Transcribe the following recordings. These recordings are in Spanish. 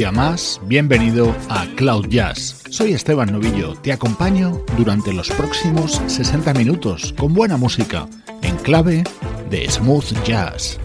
Día más, bienvenido a Cloud Jazz. Soy Esteban Novillo, te acompaño durante los próximos 60 minutos con buena música en clave de smooth jazz.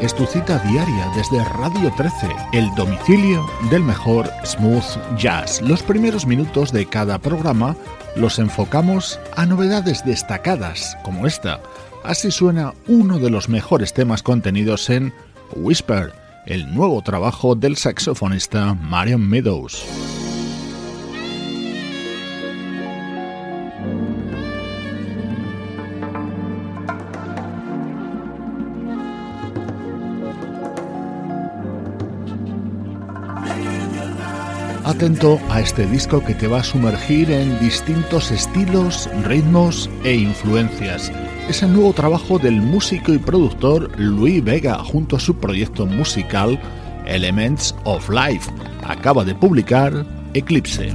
Es tu cita diaria desde Radio 13, el domicilio del mejor smooth jazz. Los primeros minutos de cada programa los enfocamos a novedades destacadas como esta. Así suena uno de los mejores temas contenidos en Whisper, el nuevo trabajo del saxofonista Marion Meadows. Atento a este disco que te va a sumergir en distintos estilos, ritmos e influencias. Es el nuevo trabajo del músico y productor Louis Vega junto a su proyecto musical Elements of Life. Acaba de publicar Eclipse.